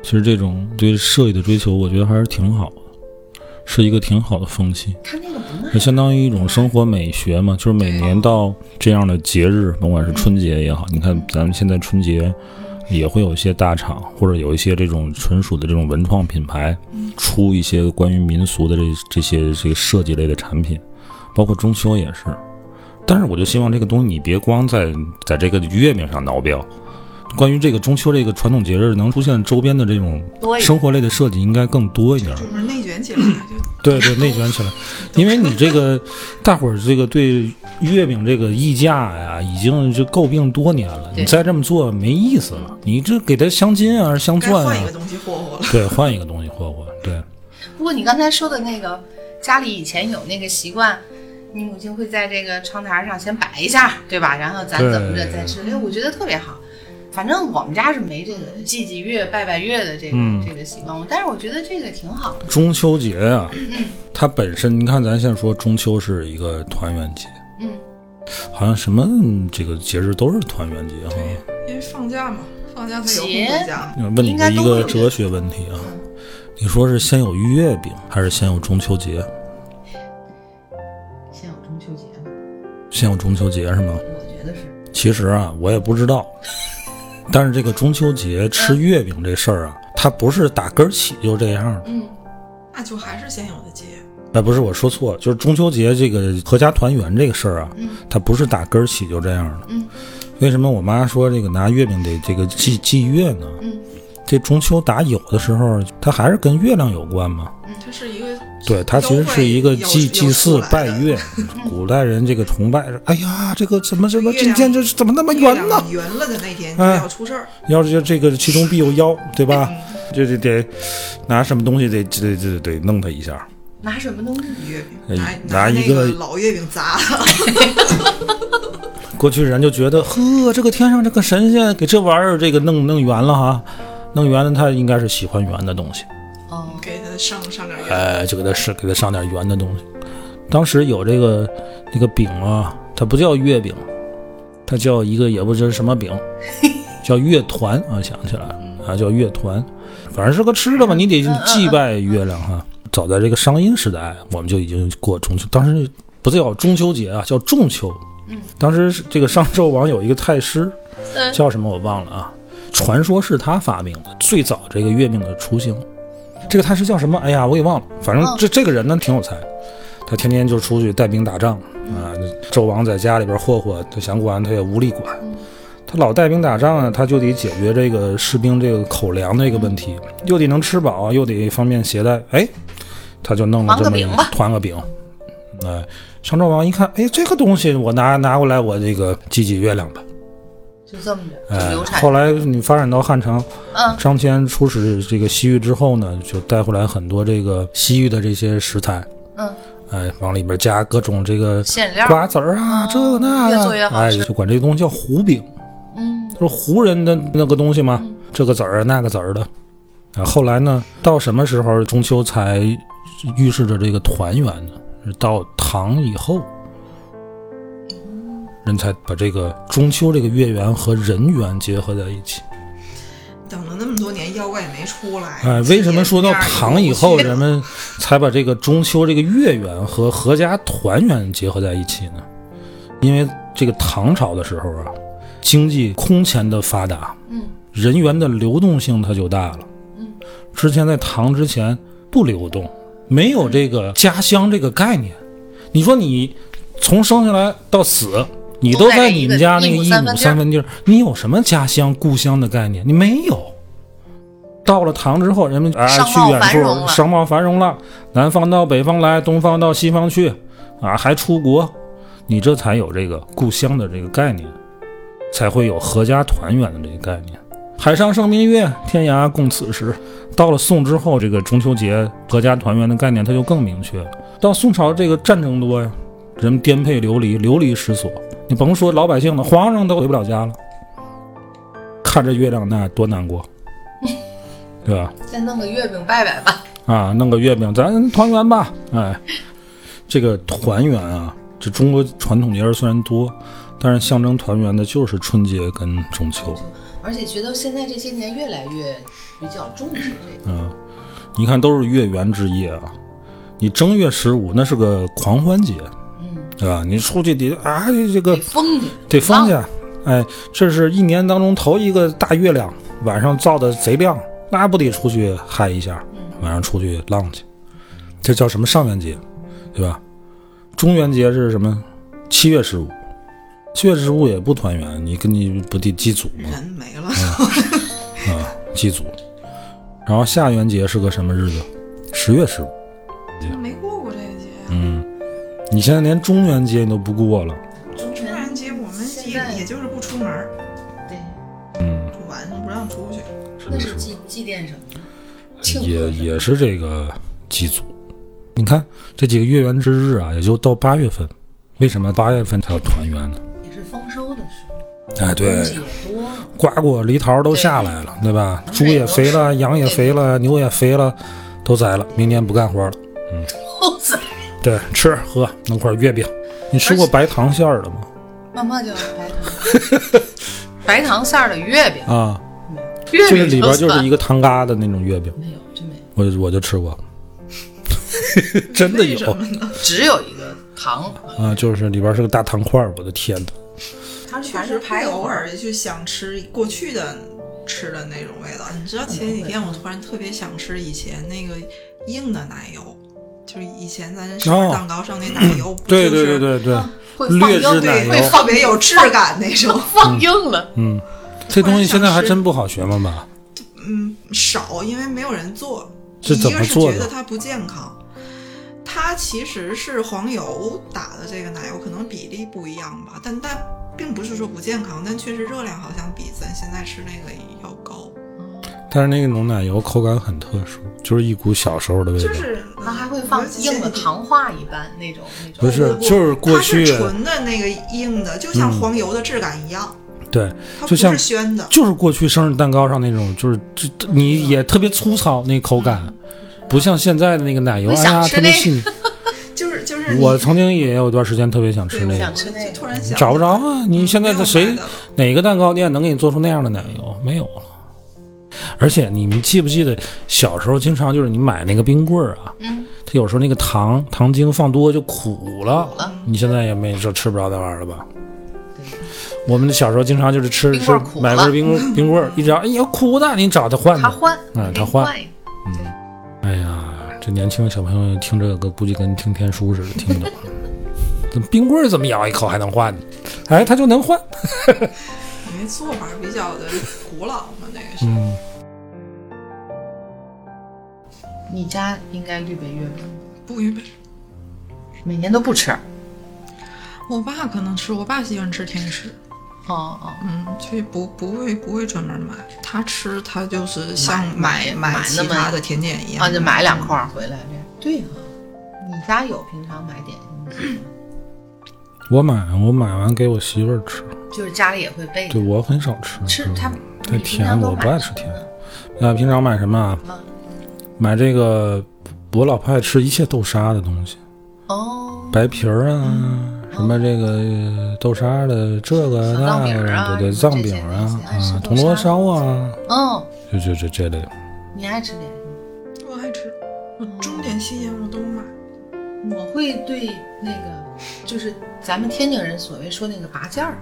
其实这种对设计的追求，我觉得还是挺好的，是一个挺好的风气。它那个不相当于一种生活美学嘛，就是每年到这样的节日，甭管是春节也好，你看咱们现在春节也会有一些大厂或者有一些这种纯属的这种文创品牌，出一些关于民俗的这这些这个设计类的产品，包括中秋也是。但是我就希望这个东西你别光在在这个月饼上挠标，关于这个中秋这个传统节日能出现周边的这种生活类的设计应该更多一点。就是内卷起来，就对对，内卷起来，因为你这个大伙儿这个对月饼这个溢价呀，已经就诟病多年了。你再这么做没意思了，你这给它镶金啊，镶钻啊该换一个，东西霍霍了。对，换一个东西霍霍。对，不过你刚才说的那个，家里以前有那个习惯，你母亲会在这个窗台上先摆一下，对吧？然后咱怎么着再吃，哎，我觉得特别好。反正我们家是没这个祭祭月、拜拜月的这个、嗯这个习惯，但是我觉得这个挺好的。中秋节啊，嗯它本身，你看咱现在说中秋是一个团圆节，嗯，好像什么嗯这个节日都是团圆节哈。因为放假嘛，放假才有空节回家嘛。问你的一个哲学问题啊，你说是先有月饼还是先有中秋节？先有中秋节吗，先有中秋节是吗？我觉得是。其实啊，我也不知道。但是这个中秋节吃月饼这事儿啊，它不是打根儿起就这样的。嗯，那就还是先有的节。哎，不是我说错了，就是中秋节这个合家团圆这个事儿啊，它不是打根儿起就这样的。嗯，为什么我妈说这个拿月饼得这个祭祭月呢？嗯，这中秋打有的时候，它还是跟月亮有关嘛。它是一个对，它其实是一个祭祭祀拜。月。古代人这个崇拜是，哎呀，这个怎么怎么今天这是怎么那么圆呢？圆了的那天就哎要出事儿。要是这个其中必有妖，对吧？嗯这得得拿什么东西得得得得弄他一下。拿什么东西？月饼，哎拿拿一个老月饼砸它，过去人就觉得，呵，这个天上这个神仙给这玩意儿这个弄弄圆了哈，弄圆了他应该是喜欢圆的东西，哦，给它上上点月。哎，就给他是给他上点圆的东西。当时有这个那个饼啊，它不叫月饼，它叫一个也不知什么饼，叫月团啊，想起来了啊，叫月团，反正是个吃的嘛，你得祭拜月亮哈。早在这个商殷时代，我们就已经过中秋，当时不叫中秋节啊，叫仲秋。当时是这个商纣王有一个太师，嗯叫什么我忘了啊，传说是他发明的，最早这个月饼的雏形。这个太师叫什么？哎呀，我给忘了。反正这这个人呢挺有才，他天天就出去带兵打仗啊。纣王在家里边霍霍，他想管他也无力管。他老带兵打仗啊，他就得解决这个士兵这个口粮的一个问题，又得能吃饱，又得方便携带。哎，他就弄了这么一团个饼吧团个饼。哎，商纣王一看，哎，这个东西我拿拿过来，我这个祭祭月亮吧。就这么着，就哎流，产。后来你发展到汉朝，嗯。张骞出使这个西域之后呢，就带回来很多这个西域的这些食材，嗯，哎，往里边加各种这个馅料。瓜子儿啊，这个那的，哎，做越好吃。就管这个东西叫胡饼，嗯，就是胡人的那个东西嘛，这个籽儿啊那个籽儿的。啊，后来呢，到什么时候中秋才预示着这个团圆呢？是到唐以后，人才把这个中秋这个月圆和人缘结合在一起。等了那么多年，妖怪也没出来。哎，为什么说到唐以后，人人们才把这个中秋这个月圆和合家团圆结合在一起呢？因为这个唐朝的时候啊，经济空前的发达，嗯，人员的流动性它就大了，嗯，之前在唐之前不流动，没有这个家乡这个概念。你说你从生下来到死，你都在你们家那个一亩三分地儿，你有什么家乡故乡的概念？你没有。到了唐之后，人们啊去远处，商贸繁荣了，南方到北方来，东方到西方去，啊，还出国，你这才有这个故乡的这个概念，才会有合家团圆的这个概念。海上生明月，天涯共此时。到了宋之后，这个中秋节合家团圆的概念它就更明确了。到宋朝，这个战争多呀，人们颠沛流离，流离失所。你甭说老百姓了，皇上都回不了家了，看着月亮那多难过，对吧？再弄个月饼拜拜吧。啊，弄个月饼，咱团圆吧。哎，这个团圆啊，这中国传统节日虽然多，但是象征团圆的就是春节跟中秋。而且觉得现在这些年越来越比较重视这个。嗯，你看都是月圆之夜啊，你正月十五那是个狂欢节，嗯，对吧？你出去得啊，这个得疯去，得放去，哎，这是一年当中头一个大月亮，晚上照的贼亮，那不得出去嗨一下，晚上出去浪去，这叫什么上元节，对吧？中元节是什么？七月十五，七月十五也不团圆，你跟你不得祭祖吗？人没了，啊，祭祖。然后下元节是个什么日子？十月十五。你现在连中元节你都不过了。中中元节我们也也就是不出门儿，对，嗯，晚上不让出去。那是祭祭奠什么呢？也也是这个祭祖。你看这几个月圆之日啊，也就到八月份。为什么八月份才要团圆呢？也是丰收的时候，哎，对。瓜果梨桃都下来了，对吧？猪也肥了，羊也肥了，牛也肥了，都宰了，明年不干活了。后子对，吃喝弄块月饼。你吃过白糖馅儿的吗？妈妈就白糖，白糖馅儿的月饼，啊，月饼这个里边就是一个个糖疙瘩那种月饼。没有，真没有。我我就吃过，真的有？只有一个糖，啊，就是里边是个大糖块儿，我的天呐，它确实会偶尔就想吃过去的吃的那种味道。你知道前几天我突然特别想吃以前那个硬的奶油，就是以前咱生日蛋糕上那奶油，对就是对对对对，会放硬奶油会特别有质感那种。放硬了。嗯，这东西现在还真不好学嘛吧？嗯，少，因为没有人做。是怎么一个是做的觉得它不健康，它其实是黄油打的这个奶油，可能比例不一样吧，但但并不是说不健康，但确实热量好像比咱现在吃那个。但是那个浓奶油口感很特殊，就是一股小时候的味道。就是它还会放硬的糖化一般那种那种。不是，就是过去它是纯的那个硬的，就像黄油的质感一样，对，它不就像是宣的。就是过去生日蛋糕上那种，就是这你也特别粗糙那口感，不像现在的那个奶油，我哎呀特别细腻。就是就是我曾经也有段时间特别想吃那个想，吃那个就突然想找不着啊！你现在的了哪个蛋糕店能给你做出那样的奶油？没有了。而且你们记不记得小时候经常就是你买那个冰棍儿啊，嗯，它有时候那个糖糖精放多就苦了。苦了你现在也没说吃不着那玩意儿了吧？我们小时候经常就是吃吃买根了冰 冰棍儿，一找哎呀苦的，你找他换他。换，嗯他换一个哎呀，这年轻的小朋友听这个估计跟听天书似的，听不懂。这冰棍儿怎么咬一口还能换呢？哎，他就能换。因为做法比较的古老嘛，那个是。嗯，你家应该预备月饼，不预备。每年都不吃。我爸可能吃，我爸喜欢吃甜食，哦哦，嗯，所以不不会不会专门买。他吃他就是像买买买那么其他的甜点一样，啊，就买两块回来这样。对啊，你家有平常买点心吗？我买我买完给我媳妇儿吃，就是家里也会备对我很少吃。嗯吃它太甜，我不爱吃甜什么呢。呃，平常买什么啊？嗯买这个，我老婆爱吃一切豆沙的东西，哦，白皮儿啊，什么这个豆沙的这个那个，饼啊对对，藏饼啊啊，铜锣烧啊，嗯，就就就这类。你爱吃点心？我爱吃，我中点西点我都买。我会对那个，就是咱们天津人所谓说那个拔尖儿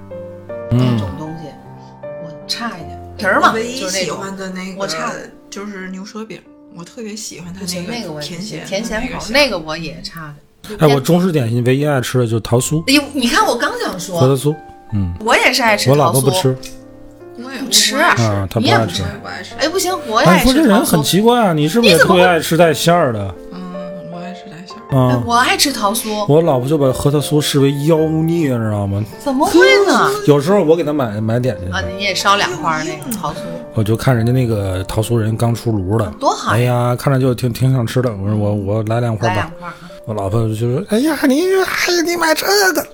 差一点皮儿嘛，唯一喜就是那种欢的那个，我差的就是牛舌饼，我特别喜欢它，那个甜咸甜咸口，那个我也差的。哎，我中式点心唯一爱吃的就是桃酥、哎呦，你看我刚想说核说，桃酥。嗯，我也是爱吃我老桃酥。婆不吃我也不吃啊，她你也不不爱吃我。也不爱吃。哎，不行，我爱你说吃桃酥。这人很奇怪啊，你是不是也特别你怎么会爱吃带馅儿的？啊，我爱吃桃酥，我老婆就把核桃酥视为妖孽，知道吗？怎么会呢？有时候我给她买买点去，啊，你也烧两块那个桃酥，我就看人家那个桃酥人刚出炉的，多好！哎呀，看着就挺挺想吃的。我说我我来两块吧来两。块。我老婆就说：“哎呀，你哎呀，你买这个。”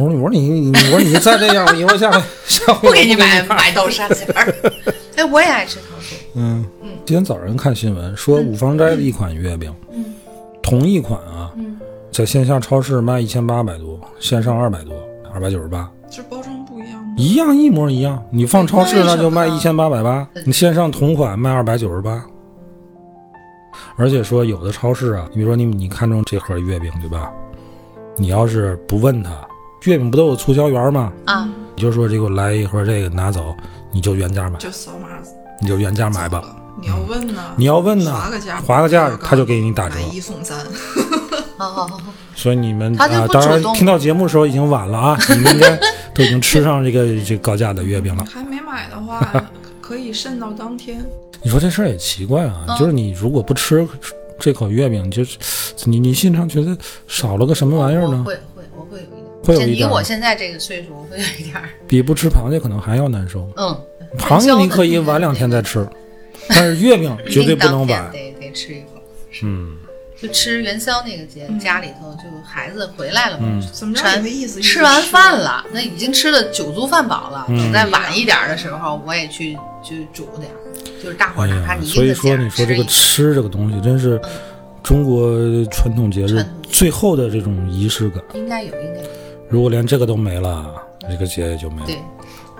我说：“我说你你我说你再这样，以后下回 下回不给你买买豆沙馅儿。哎，我也爱吃桃酥。嗯，今天早上看新闻说五芳斋的一款月饼，嗯同一款啊，嗯，在线下超市卖一千八百多，线上二百多，二百九十八，这包装不一样吗？一样一模一样。你放超市那就卖呢一千八百八，你线上同款卖二百九十八。而且说有的超市啊，你比如说你你看中这盒月饼对吧？你要是不问他，月饼不都有促销员吗？啊，你就说这给我来一盒这个拿走，你就原价买，就扫码你就原价买吧。你要问呢？你要问呢划个价，划个价他就给你打折买一送三。好好好好，所以你们啊，当然听到节目的时候已经晚了啊，你们应该都已经吃上这个这高价的月饼了。还没买的话，可以慎到当天。你说这事儿也奇怪啊，嗯就是你如果不吃这口月饼，就是你你心上觉得少了个什么玩意儿呢？会会我会有一点，会有一点以我现在这个岁数，我会有一点，比不吃螃蟹可能还要难受。嗯，螃蟹你可以晚两天再吃，但是月饼绝对不能晚。得得吃一口。嗯，就吃元宵那个节，家里头就孩子回来了嘛，嗯怎么着吃完也没意思。吃完饭了，那已经吃了酒足饭饱了。嗯等再晚一点的时候，我也去去煮点儿，就是大伙哎儿哪怕呀，所以说你一个劲儿你说这个吃这个东西，真是中国传统节日最后的这种仪式感。应该有，应该有。如果连这个都没了，这个节也就没了。对，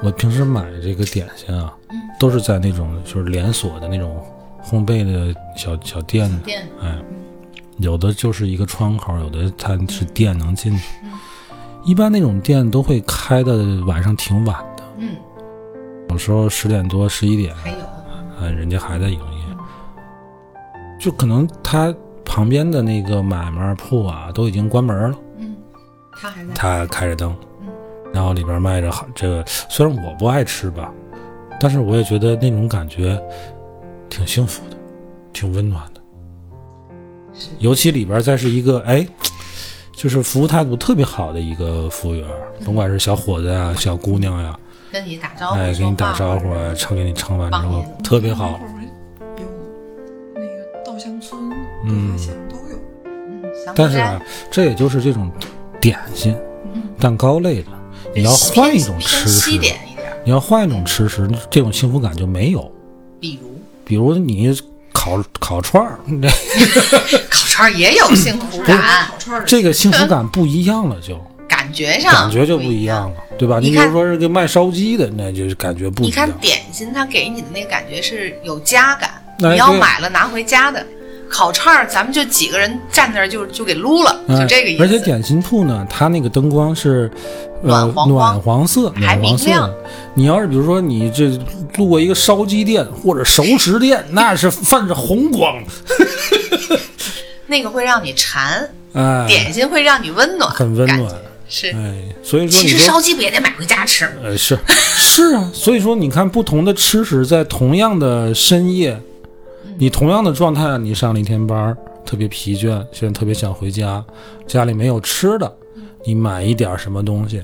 我平时买这个点心啊，嗯。都是在那种就是连锁的那种烘焙的小小店，店哎，有的就是一个窗口，有的它是店能进去。一般那种店都会开的晚上挺晚的，嗯，有时候十点多、十一点，还有嗯，人家还在营业，就可能他旁边的那个买卖铺啊都已经关门了，嗯，他还在他开着灯。嗯，然后里边卖着好这个，虽然我不爱吃吧，但是我也觉得那种感觉挺幸福的，挺温暖的。是。尤其里边再是一个哎，就是服务态度特别好的一个服务员，甭管是小伙子呀、小姑娘呀，跟你打招呼，哎，给你打招呼说话啊，盛给你盛完之后特别好。有那个稻香村、嗯。都有。嗯，但是啊，这也就是这种点心、蛋糕类的，你要换一种吃食，点一点，你要换一种吃食，这种幸福感就没有。比如比如你烤烤串儿，这 烤串儿也有幸福感，这个幸福感不一样了，就感觉上感觉就不一一样。了，对吧？你比如说是个卖烧鸡的，那就是感觉不一你看。点心，它给你的那个感觉是有家感，哎你要买了拿回家的。烤串儿，咱们就几个人站那儿就就给撸了，哎就这个意思。而且点心铺呢，它那个灯光是呃暖黄黄暖黄色，还暖黄色明亮。你要是比如说你这路过一个烧鸡店或者熟食店，那是泛着红光，那个会让你馋，哎，点心会让你温暖，很温暖。是。哎，所以说其实烧鸡不也得买回家吃吗？呃，是是啊，所以说你看不同的吃食，在同样的深夜，你同样的状态，你上了一天班儿，特别疲倦，现在特别想回家，家里没有吃的，你买一点什么东西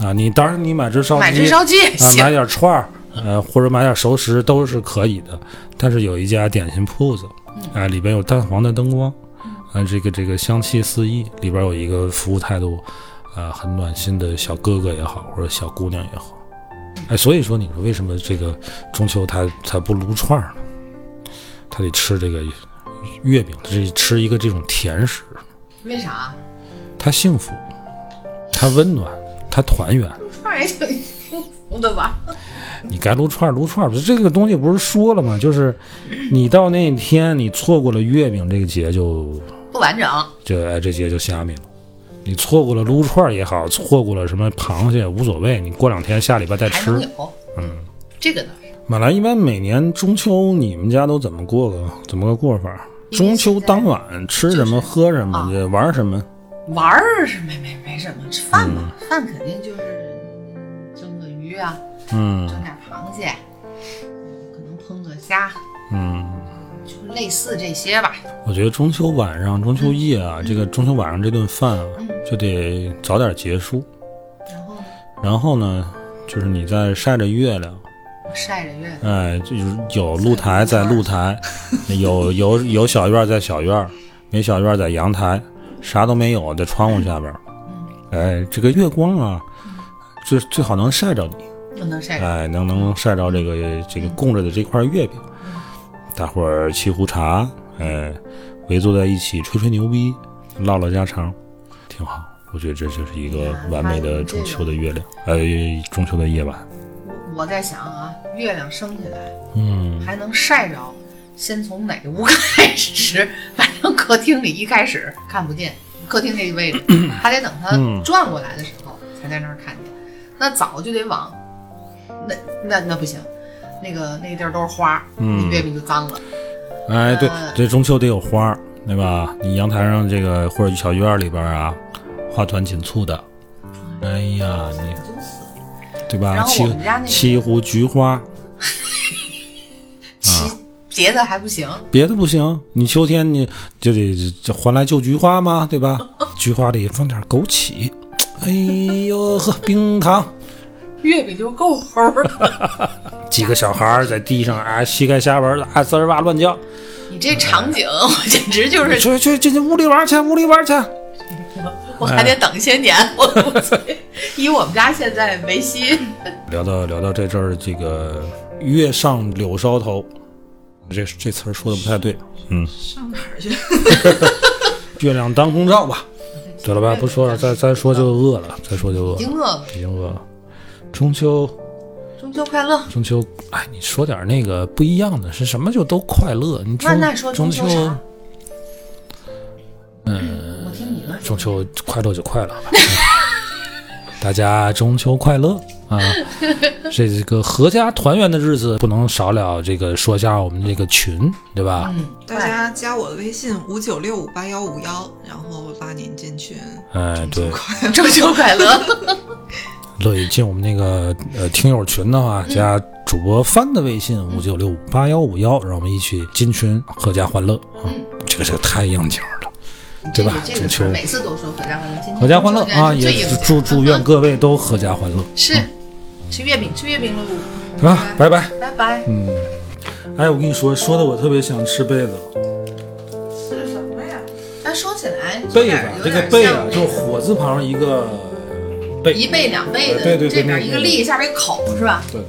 啊？你当然你买只烧鸡，买只烧鸡也啊，买。点串儿，呃，或者买点熟食都是可以的。但是有一家点心铺子，啊，里边有淡黄的灯光，啊，这个这个香气四溢，里边有一个服务态度，啊，很暖心的小哥哥也好，或者小姑娘也好，哎，所以说你说为什么这个中秋他他不撸串儿呢？他得吃这个月饼，这吃一个这种甜食，为啥？他幸福，他温暖，他团圆。撸串儿也挺幸福的吧？你该撸串儿撸串儿，这个东西不是说了吗？就是你到那天你错过了月饼这个节就不完整，就哎这节就虾米了。你错过了撸串儿也好，错过了什么螃蟹无所谓，你过两天下礼拜再吃。嗯，这个倒是。马来一般每年中秋你们家都怎么过个怎么个过法？中秋当晚吃什么喝什么啊这玩什么？玩儿是没没没什么，吃饭嘛，嗯饭肯定就是蒸个鱼啊，嗯蒸点螃蟹，可能烹个虾，嗯，就类似这些吧。我觉得中秋晚上、中秋夜啊，这个中秋晚上这顿饭啊，嗯就得早点结束。然后呢，然后呢，就是你在晒着月亮，晒着月亮，哎，就是有露台在露台，有有有小院在小院，没小院在阳台，啥都没有在窗户下边儿。哎，这个月光啊，最最好能晒着你，不能晒着。哎，能能晒着这个这个供着的这块月饼，大伙儿沏壶茶，哎，围坐在一起吹吹牛逼，唠唠家常，挺好。我觉得这就是一个完美的中秋的月亮，哎，中秋的夜晚。我我在想啊，月亮升起来嗯，还能晒着，先从哪个屋 开始？反正客厅里一开始看不见，客厅那个位置，还得等它嗯转过来的时候才在那儿看见。那早就得往，那那那不行，那个那个地儿都是花，嗯那月饼就脏了。哎，对呃，这中秋得有花儿，对吧？你阳台上这个或者小院儿里边儿啊，花团锦簇的，哎呀，你对吧？然后我们家那沏沏一壶菊花，啊别的还不行，别的不行，你秋天你就得这还来就菊花嘛，对吧？菊花里放点枸杞，哎呦呵，冰糖，月饼就够齁了。几个小孩在地上啊，膝盖下边儿啊滋儿哇乱叫，你这场景，我简直就是，去去进去屋里玩去，屋里玩去。我还得等些年，我估计，以我们家现在维系。聊到聊到这阵儿，这个月上柳梢头，这这词儿说的不太对，嗯，上哪儿去？月亮当空照吧。得了吧，不说了，再再说就饿了，再说就饿了，已经饿了。已经饿了。中秋，中秋快乐。中秋，哎，你说点那个不一样的，是什么就都快乐。你中那那说中中秋。中秋快乐就快乐吧。大家中秋快乐啊！这这个合家团圆的日子，不能少了这个说一下我们这个群，对吧？嗯，大家加我的微信五九六五八幺五幺，然后拉您进群。哎，对，中秋快乐！乐意进我们那个呃听友群的话，加主播帆的微信五九六五八幺五幺，让我们一起进群，阖家欢乐啊！这个这个太应景了，对吧？这个中秋每次都说合家欢乐，今天阖家欢乐啊！也祝祝愿各位都阖家欢乐是吃月饼，吃月饼喽！啊！拜拜。拜拜。嗯，哎，我跟你说，说的我特别想吃被子，是什么呀？哎，说起来，被子这个被啊，就是火字旁一个被，一倍两倍的，对对对这边一个立，下边一个口是吧？对，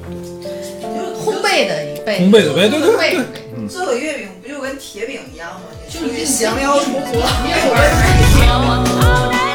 烘焙的一倍，烘焙的贝对对对做个月饼不就跟铁饼一样吗？就是香料充足。我